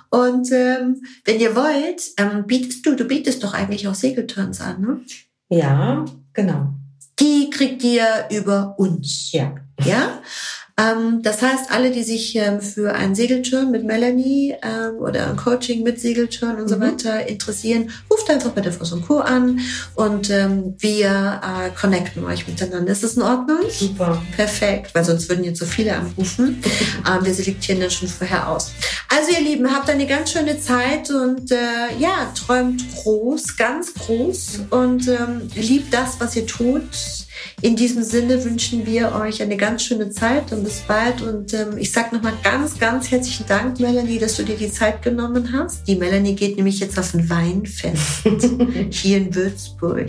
Und ähm, wenn ihr wollt, ähm, bietest du, du bietest doch eigentlich auch Segelturns an, ne? Ja, genau. Die kriegt ihr über uns. Ja. Ja? Ähm, das heißt, alle, die sich ähm, für einen Segelturn mit Melanie ähm, oder ein Coaching mit Segelturn und so mhm. weiter interessieren, ruft einfach bei der und Co. an und ähm, wir äh, connecten euch miteinander. Ist das in Ordnung? Super. Perfekt, weil sonst würden jetzt so viele anrufen. [LAUGHS] ähm, wir selektieren dann schon vorher aus. Also ihr Lieben, habt eine ganz schöne Zeit und äh, ja, träumt groß, ganz groß und ähm, liebt das, was ihr tut in diesem Sinne wünschen wir euch eine ganz schöne Zeit und bis bald. Und ähm, ich sage nochmal ganz, ganz herzlichen Dank, Melanie, dass du dir die Zeit genommen hast. Die Melanie geht nämlich jetzt auf ein Weinfest [LAUGHS] hier in Würzburg.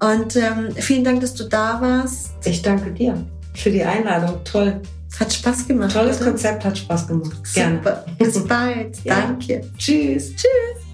Und ähm, vielen Dank, dass du da warst. Ich danke dir für die Einladung. Toll. Hat Spaß gemacht. Tolles oder? Konzept, hat Spaß gemacht. Super. Bis bald. [LAUGHS] ja. Danke. Tschüss. Tschüss.